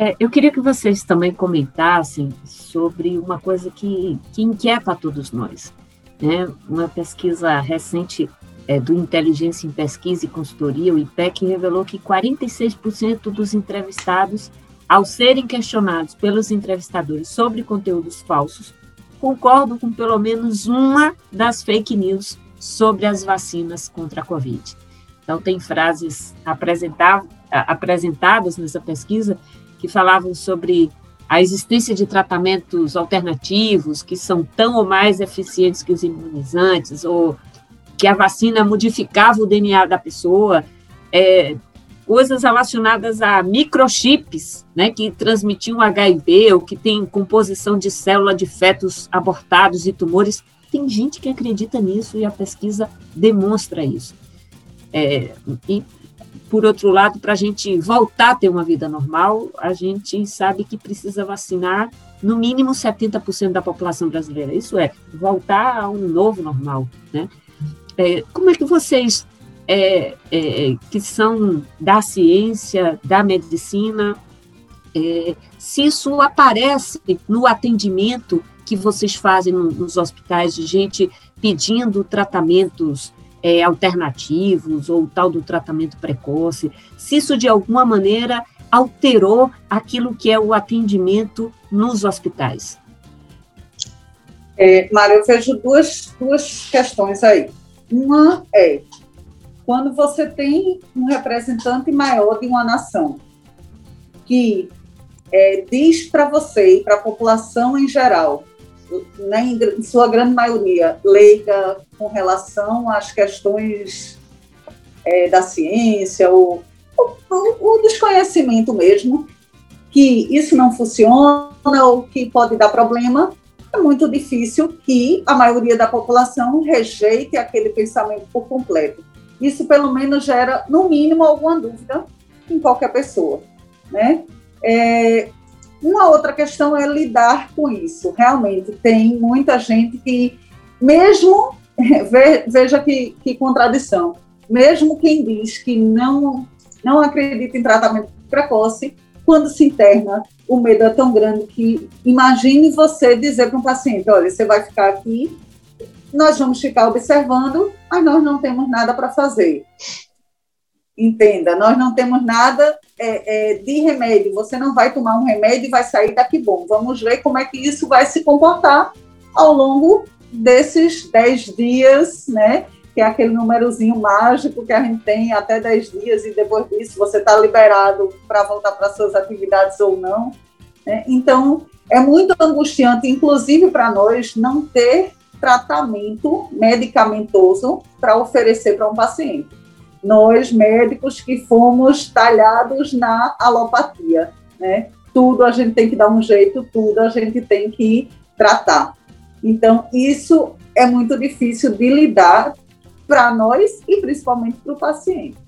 É, eu queria que vocês também comentassem sobre uma coisa que, que inquieta todos nós. Né? Uma pesquisa recente é, do Inteligência em Pesquisa e Consultoria, o IPEC, revelou que 46% dos entrevistados, ao serem questionados pelos entrevistadores sobre conteúdos falsos, concordam com pelo menos uma das fake news sobre as vacinas contra a Covid. Então, tem frases apresentadas nessa pesquisa que falavam sobre a existência de tratamentos alternativos que são tão ou mais eficientes que os imunizantes, ou que a vacina modificava o DNA da pessoa, é, coisas relacionadas a microchips, né, que transmitiam HIV, ou que tem composição de célula de fetos abortados e tumores. Tem gente que acredita nisso e a pesquisa demonstra isso. É, e, por outro lado, para a gente voltar a ter uma vida normal, a gente sabe que precisa vacinar no mínimo 70% da população brasileira. Isso é, voltar a um novo normal, né? É, como é que vocês, é, é, que são da ciência, da medicina, é, se isso aparece no atendimento que vocês fazem nos hospitais de gente pedindo tratamentos é, alternativos ou tal do tratamento precoce, se isso de alguma maneira alterou aquilo que é o atendimento nos hospitais? É, Mário, eu vejo duas, duas questões aí. Uma é. quando você tem um representante maior de uma nação que é, diz para você e para a população em geral, né, em sua grande maioria, leiga com relação às questões é, da ciência, ou o desconhecimento mesmo, que isso não funciona ou que pode dar problema, é muito difícil que a maioria da população rejeite aquele pensamento por completo. Isso, pelo menos, gera, no mínimo, alguma dúvida em qualquer pessoa. Né? É, uma outra questão é lidar com isso. Realmente, tem muita gente que, mesmo, veja que, que contradição, mesmo quem diz que não, não acredita em tratamento precoce, quando se interna, o medo é tão grande que imagine você dizer para um paciente: olha, você vai ficar aqui nós vamos ficar observando, mas nós não temos nada para fazer. Entenda, nós não temos nada é, é, de remédio. Você não vai tomar um remédio e vai sair daqui bom. Vamos ver como é que isso vai se comportar ao longo desses 10 dias, né? Que é aquele númerozinho mágico que a gente tem até 10 dias e depois disso você está liberado para voltar para suas atividades ou não. Né? Então, é muito angustiante, inclusive para nós, não ter tratamento medicamentoso para oferecer para um paciente. Nós, médicos que fomos talhados na alopatia, né? Tudo a gente tem que dar um jeito, tudo a gente tem que tratar. Então, isso é muito difícil de lidar para nós e principalmente para o paciente,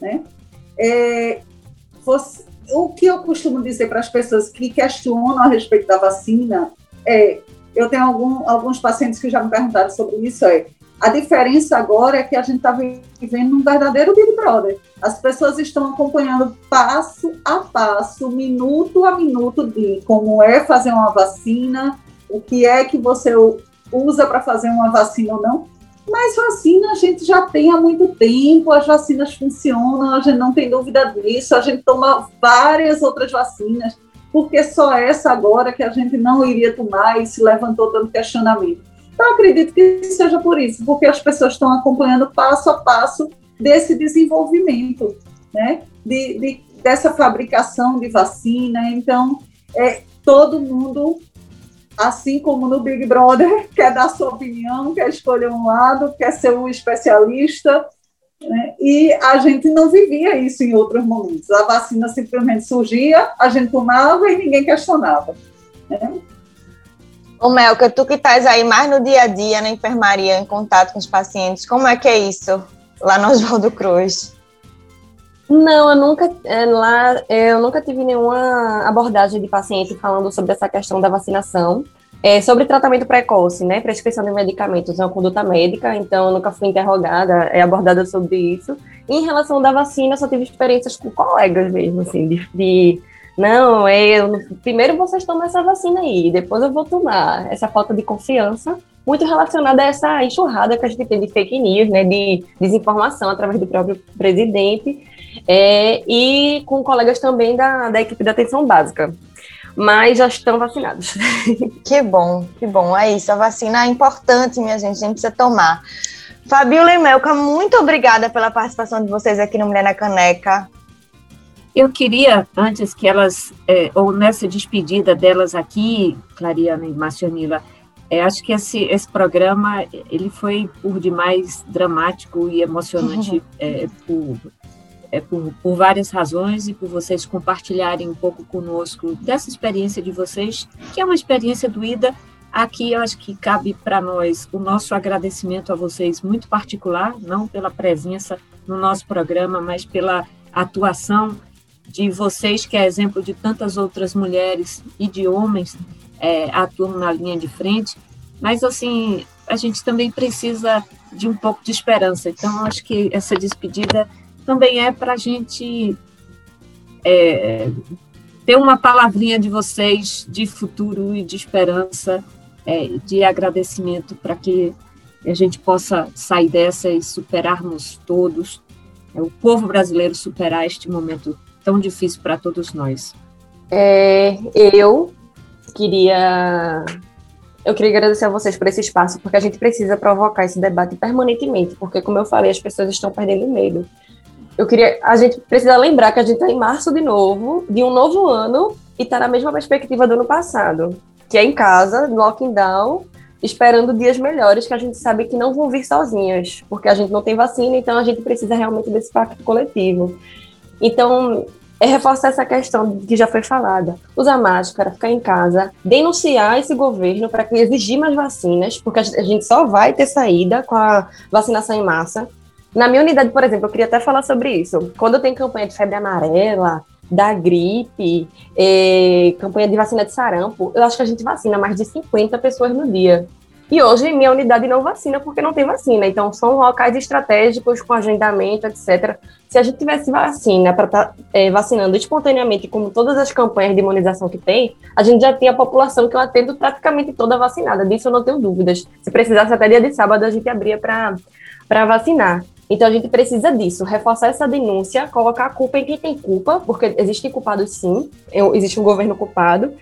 né? É, você, o que eu costumo dizer para as pessoas que questionam a respeito da vacina é eu tenho algum, alguns pacientes que já me perguntaram sobre isso, é a diferença agora é que a gente está vivendo um verdadeiro Big Brother. As pessoas estão acompanhando passo a passo, minuto a minuto, de como é fazer uma vacina, o que é que você usa para fazer uma vacina ou não. Mas vacina a gente já tem há muito tempo, as vacinas funcionam, a gente não tem dúvida disso, a gente toma várias outras vacinas porque só essa agora que a gente não iria tomar e se levantou tanto questionamento. Então, acredito que seja por isso, porque as pessoas estão acompanhando passo a passo desse desenvolvimento, né? De, de dessa fabricação de vacina. Então, é, todo mundo, assim como no Big Brother, quer dar sua opinião, quer escolher um lado, quer ser um especialista, né? E a gente não vivia isso em outros momentos. A vacina simplesmente surgia, a gente tomava e ninguém questionava. Né? Ô Melka, tu que estás aí mais no dia a dia na enfermaria, em contato com os pacientes, como é que é isso lá no Oswaldo Cruz? Não, eu nunca é, lá eu nunca tive nenhuma abordagem de paciente falando sobre essa questão da vacinação. É, sobre tratamento precoce, né, prescrição de medicamentos é uma conduta médica, então eu nunca fui interrogada, é abordada sobre isso. em relação da vacina, só tive experiências com colegas mesmo, assim, de, de não, eu, primeiro vocês tomam essa vacina aí, depois eu vou tomar. Essa falta de confiança, muito relacionada a essa enxurrada que a gente tem de fake news, né, de desinformação através do próprio presidente, é, e com colegas também da, da equipe da atenção básica mas já estão vacinados. Que bom, que bom. É isso, a vacina é importante, minha gente, a gente precisa tomar. Fabiola e Melka, muito obrigada pela participação de vocês aqui no Mulher na Caneca. Eu queria, antes que elas, é, ou nessa despedida delas aqui, Clariana e Marcionila, é, acho que esse, esse programa ele foi por demais dramático e emocionante uhum. é, por é, por, por várias razões e por vocês compartilharem um pouco conosco dessa experiência de vocês, que é uma experiência doída. Aqui eu acho que cabe para nós o nosso agradecimento a vocês muito particular, não pela presença no nosso programa, mas pela atuação de vocês, que é exemplo de tantas outras mulheres e de homens é, atuam na linha de frente. Mas, assim, a gente também precisa de um pouco de esperança. Então, acho que essa despedida também é para a gente é, ter uma palavrinha de vocês de futuro e de esperança, é, de agradecimento para que a gente possa sair dessa e superarmos todos, é, o povo brasileiro superar este momento tão difícil para todos nós. É, eu queria Eu queria agradecer a vocês por esse espaço, porque a gente precisa provocar esse debate permanentemente, porque, como eu falei, as pessoas estão perdendo medo. Eu queria, a gente precisa lembrar que a gente está em março de novo, de um novo ano, e está na mesma perspectiva do ano passado, que é em casa, lockdown, esperando dias melhores que a gente sabe que não vão vir sozinhas, porque a gente não tem vacina, então a gente precisa realmente desse pacto coletivo. Então, é reforçar essa questão que já foi falada. Usar máscara, ficar em casa, denunciar esse governo para que exigir mais vacinas, porque a gente só vai ter saída com a vacinação em massa. Na minha unidade, por exemplo, eu queria até falar sobre isso. Quando tem campanha de febre amarela, da gripe, campanha de vacina de sarampo, eu acho que a gente vacina mais de 50 pessoas no dia. E hoje minha unidade não vacina porque não tem vacina. Então são locais estratégicos com agendamento, etc. Se a gente tivesse vacina para estar tá, é, vacinando espontaneamente, como todas as campanhas de imunização que tem, a gente já tem a população que eu atendo praticamente toda vacinada. Disso eu não tenho dúvidas. Se precisasse até dia de sábado a gente abria para vacinar. Então a gente precisa disso, reforçar essa denúncia, colocar a culpa em quem tem culpa, porque existem culpados sim, existe um governo culpado,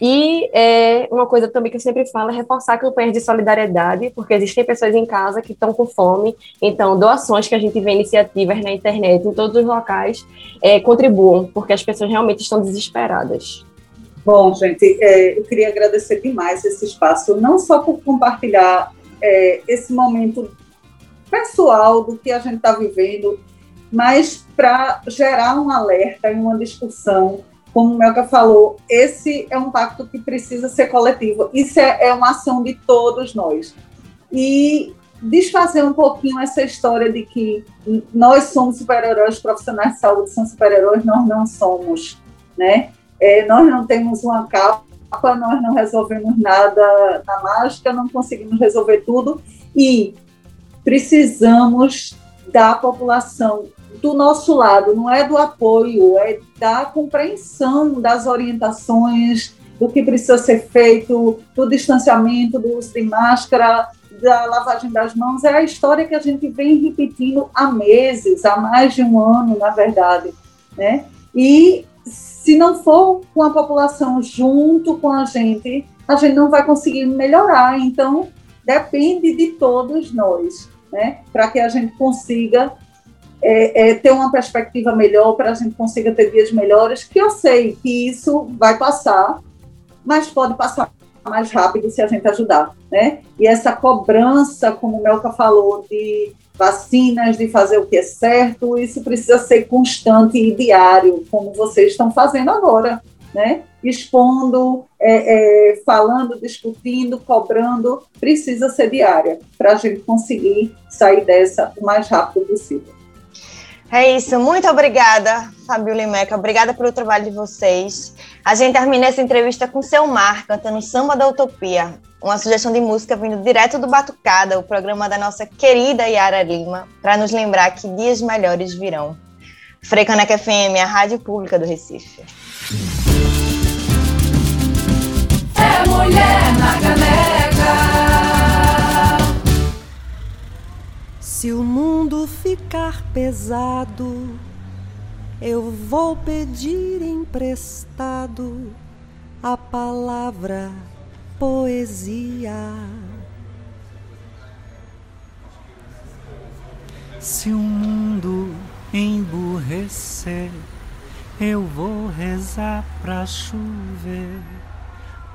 e é, uma coisa também que eu sempre falo é reforçar campanhas de solidariedade, porque existem pessoas em casa que estão com fome, então doações que a gente vê iniciativas na internet, em todos os locais, é, contribuam, porque as pessoas realmente estão desesperadas. Bom, gente, é, eu queria agradecer demais esse espaço, não só por compartilhar é, esse momento pessoal do que a gente está vivendo, mas para gerar um alerta e uma discussão como o Melka falou, esse é um pacto que precisa ser coletivo. Isso é, é uma ação de todos nós. E desfazer um pouquinho essa história de que nós somos super-heróis, profissionais de saúde são super-heróis, nós não somos, né? É, nós não temos uma capa, nós não resolvemos nada na mágica, não conseguimos resolver tudo e precisamos da população do nosso lado, não é do apoio, é da compreensão das orientações, do que precisa ser feito, do distanciamento, do uso de máscara, da lavagem das mãos. É a história que a gente vem repetindo há meses, há mais de um ano, na verdade. Né? E se não for com a população junto com a gente, a gente não vai conseguir melhorar. Então, depende de todos nós, né? para que a gente consiga é, é, ter uma perspectiva melhor, para a gente consiga ter dias melhores, que eu sei que isso vai passar, mas pode passar mais rápido se a gente ajudar, né? E essa cobrança, como o Melka falou, de vacinas, de fazer o que é certo, isso precisa ser constante e diário, como vocês estão fazendo agora, né? Expondo, é, é, falando, discutindo, cobrando, precisa ser diária para a gente conseguir sair dessa o mais rápido possível. É isso, muito obrigada, Fabio Limeca, obrigada pelo trabalho de vocês. A gente termina essa entrevista com seu Mar cantando Samba da Utopia, uma sugestão de música vindo direto do Batucada, o programa da nossa querida Yara Lima, para nos lembrar que dias melhores virão. Frecaneca FM, a rádio pública do Recife. Mulher na caneca. Se o mundo ficar pesado, eu vou pedir emprestado a palavra poesia. Se o mundo emburrecer, eu vou rezar pra chover.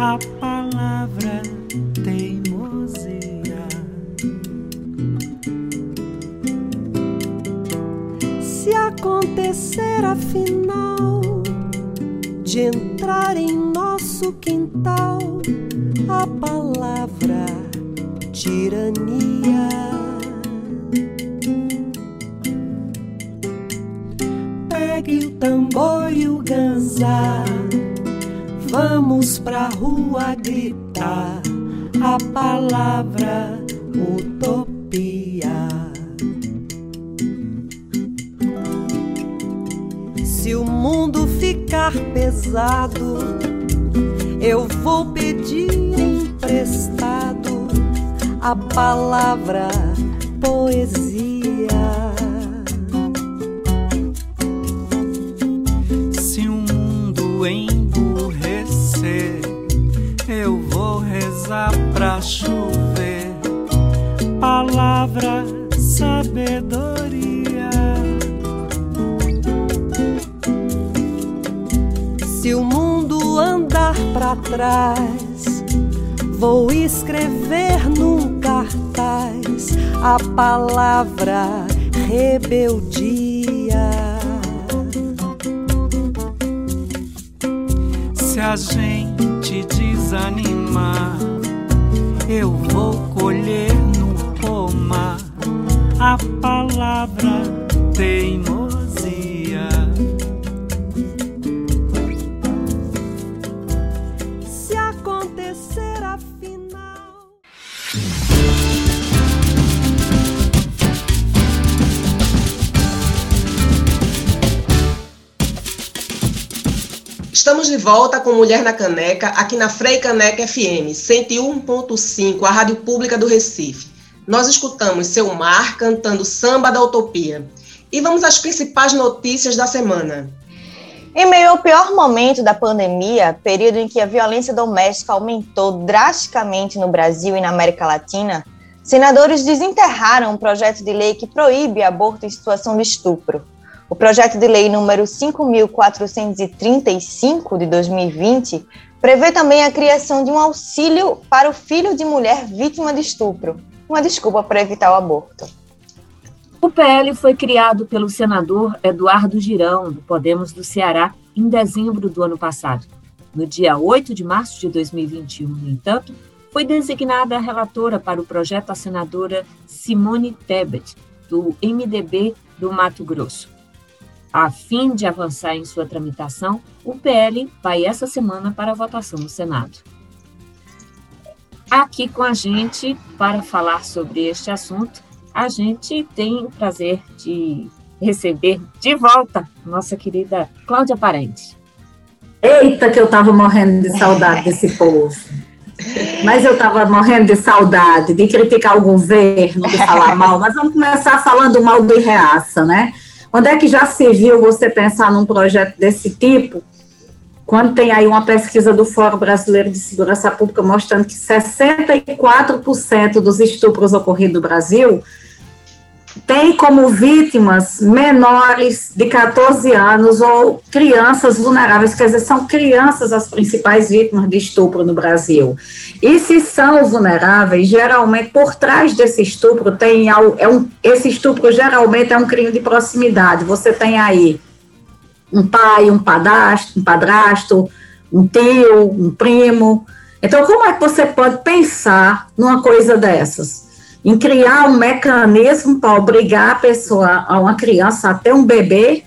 a palavra acontecer afinal de entrar em nosso quintal a palavra tirania. Pegue o tambor e o ganzá, Vamos pra rua gritar a palavra utopia. Se o mundo ficar pesado, eu vou pedir emprestado a palavra poesia. Chover. Palavra, sabedoria. Se o mundo andar pra trás, vou escrever num cartaz a palavra rebeldia. Se a gente desanimar, eu vou colher volta com Mulher na Caneca, aqui na Frei Caneca FM, 101.5, a rádio pública do Recife. Nós escutamos Seu Mar cantando Samba da Utopia. E vamos às principais notícias da semana. Em meio ao pior momento da pandemia, período em que a violência doméstica aumentou drasticamente no Brasil e na América Latina, senadores desenterraram um projeto de lei que proíbe aborto em situação de estupro. O projeto de lei número 5.435 de 2020 prevê também a criação de um auxílio para o filho de mulher vítima de estupro, uma desculpa para evitar o aborto. O PL foi criado pelo senador Eduardo Girão, do Podemos do Ceará, em dezembro do ano passado. No dia 8 de março de 2021, no entanto, foi designada a relatora para o projeto a senadora Simone Tebet, do MDB do Mato Grosso. A fim de avançar em sua tramitação, o PL vai essa semana para a votação no Senado. Aqui com a gente, para falar sobre este assunto, a gente tem o prazer de receber de volta nossa querida Cláudia Parente. Eita, que eu estava morrendo de saudade desse povo. Mas eu estava morrendo de saudade de criticar o governo, de falar mal. Mas vamos começar falando mal do reaça, né? Onde é que já se viu você pensar num projeto desse tipo, quando tem aí uma pesquisa do Fórum Brasileiro de Segurança Pública mostrando que 64% dos estupros ocorridos no Brasil tem como vítimas menores de 14 anos ou crianças vulneráveis, quer dizer, são crianças as principais vítimas de estupro no Brasil. E se são vulneráveis, geralmente por trás desse estupro tem é um, esse estupro geralmente é um crime de proximidade. Você tem aí um pai, um padrasto, um padrasto, um tio, um primo. Então, como é que você pode pensar numa coisa dessas? Em criar um mecanismo para obrigar a pessoa, a uma criança, até um bebê,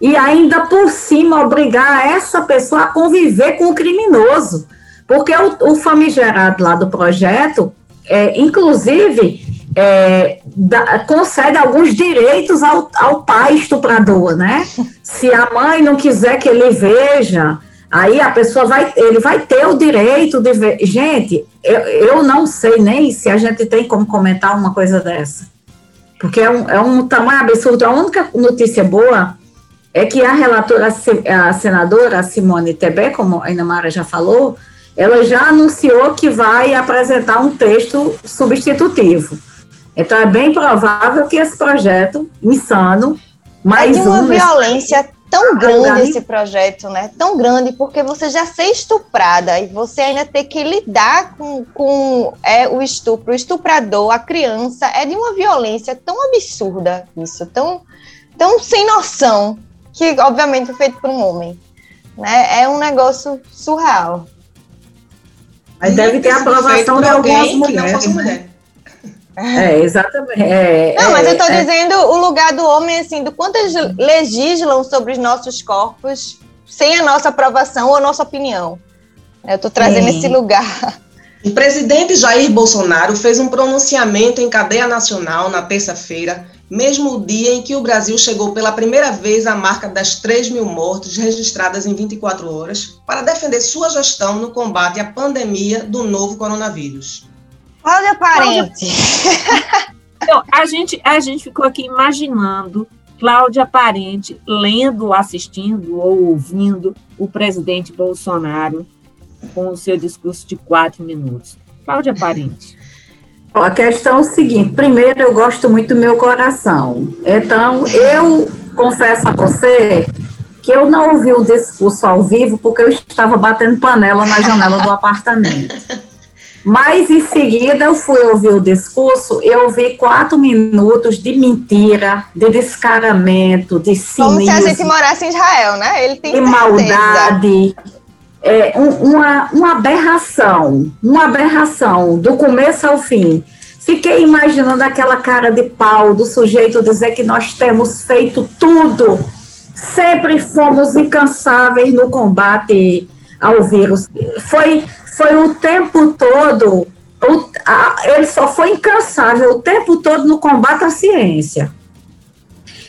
e ainda por cima obrigar essa pessoa a conviver com o criminoso. Porque o, o famigerado lá do projeto, é, inclusive, é, da, concede alguns direitos ao, ao pai estuprador, né? Se a mãe não quiser que ele veja, Aí a pessoa vai, ele vai ter o direito de ver. Gente, eu, eu não sei nem se a gente tem como comentar uma coisa dessa. Porque é um, é um tamanho absurdo. A única notícia boa é que a relatora, a senadora Simone Tebet, como a Inamara já falou, ela já anunciou que vai apresentar um texto substitutivo. Então é bem provável que esse projeto insano, mais é de uma um, violência tão grande esse projeto, né? Tão grande, porque você já ser estuprada e você ainda ter que lidar com, com é, o estupro, o estuprador, a criança, é de uma violência tão absurda isso, tão, tão sem noção, que obviamente é feito por um homem. Né? É um negócio surreal. Mas deve ter aprovação de algumas mulheres. Né? É, exatamente. É, não, mas é, eu estou é. dizendo o lugar do homem, assim, do quanto eles legislam sobre os nossos corpos sem a nossa aprovação ou a nossa opinião. Eu estou trazendo Sim. esse lugar. O presidente Jair Bolsonaro fez um pronunciamento em cadeia nacional na terça-feira, mesmo o dia em que o Brasil chegou pela primeira vez à marca das 3 mil mortes registradas em 24 horas, para defender sua gestão no combate à pandemia do novo coronavírus. Olha, parente! Então, a, gente, a gente ficou aqui imaginando Cláudia Parente lendo, assistindo ou ouvindo o presidente Bolsonaro com o seu discurso de quatro minutos. Cláudia Parente. A questão é o seguinte: primeiro, eu gosto muito do meu coração. Então, eu confesso a você que eu não ouvi o discurso ao vivo porque eu estava batendo panela na janela do apartamento. Mas em seguida eu fui ouvir o discurso, eu ouvi quatro minutos de mentira, de descaramento, de cinismo. Como se a gente morasse em Israel, né? Ele tem de maldade. É, um, uma, uma aberração, uma aberração, do começo ao fim. Fiquei imaginando aquela cara de pau do sujeito dizer que nós temos feito tudo, sempre fomos incansáveis no combate ao vírus. Foi foi o tempo todo, o, a, ele só foi incansável o tempo todo no combate à ciência.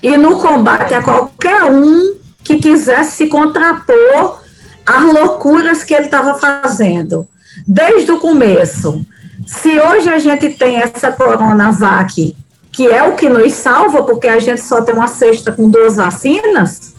E no combate a qualquer um que quisesse se contrapor às loucuras que ele estava fazendo, desde o começo. Se hoje a gente tem essa Coronavac, que é o que nos salva, porque a gente só tem uma cesta com duas vacinas,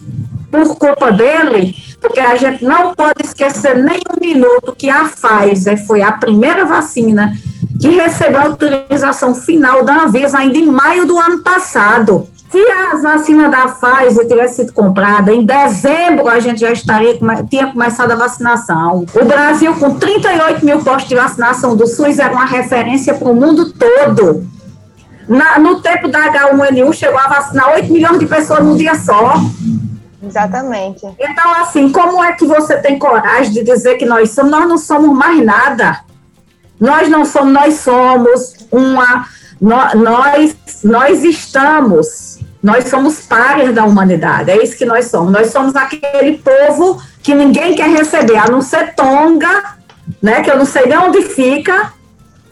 por culpa dele, porque a gente não pode esquecer nem um minuto que a Pfizer foi a primeira vacina que recebeu a autorização final da Anvisa ainda em maio do ano passado. Se a vacina da Pfizer tivesse sido comprada em dezembro, a gente já estaria tinha começado a vacinação. O Brasil, com 38 mil postos de vacinação do SUS, era uma referência para o mundo todo. Na, no tempo da H1N1, chegou a vacinar 8 milhões de pessoas num dia só. Exatamente. Então, assim, como é que você tem coragem de dizer que nós somos? Nós não somos mais nada. Nós não somos, nós somos uma. Nós, nós estamos, nós somos pares da humanidade, é isso que nós somos. Nós somos aquele povo que ninguém quer receber, a não ser Tonga, né, que eu não sei de onde fica.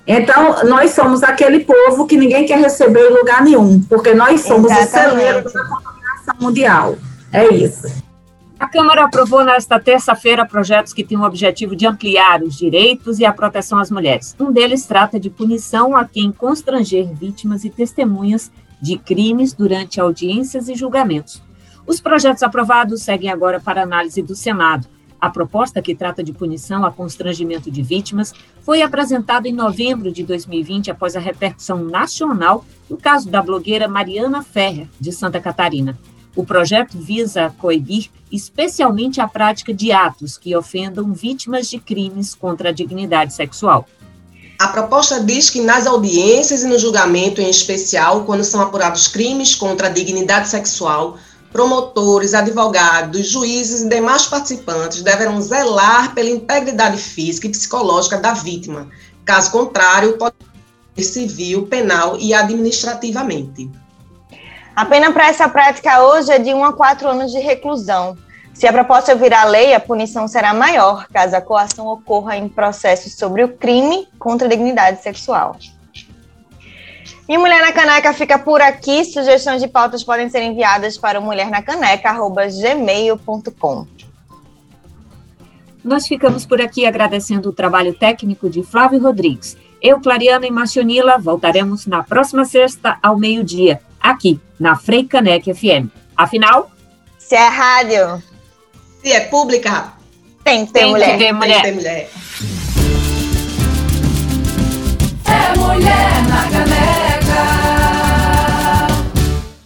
Então, nós somos aquele povo que ninguém quer receber em lugar nenhum, porque nós somos Exatamente. o celeiro da contaminação mundial. É isso. A Câmara aprovou nesta terça-feira projetos que têm o objetivo de ampliar os direitos e a proteção às mulheres. Um deles trata de punição a quem constranger vítimas e testemunhas de crimes durante audiências e julgamentos. Os projetos aprovados seguem agora para análise do Senado. A proposta que trata de punição a constrangimento de vítimas foi apresentada em novembro de 2020 após a repercussão nacional do caso da blogueira Mariana Ferrer, de Santa Catarina. O projeto visa coibir especialmente a prática de atos que ofendam vítimas de crimes contra a dignidade sexual. A proposta diz que nas audiências e no julgamento, em especial, quando são apurados crimes contra a dignidade sexual, promotores, advogados, juízes e demais participantes deverão zelar pela integridade física e psicológica da vítima. Caso contrário, pode ser civil, penal e administrativamente. A pena para essa prática hoje é de 1 a 4 anos de reclusão. Se a proposta virar lei, a punição será maior caso a coação ocorra em processos sobre o crime contra a dignidade sexual. E Mulher na Caneca fica por aqui. Sugestões de pautas podem ser enviadas para mulhernacaneca.gmail.com. Nós ficamos por aqui agradecendo o trabalho técnico de Flávio Rodrigues. Eu, Clariana e Marcionila voltaremos na próxima sexta ao meio-dia aqui na Freicanec FM. Afinal, se é rádio, se é pública, tem que ter, tem mulher. Que ter mulher. Tem que ter mulher. É mulher na caneca.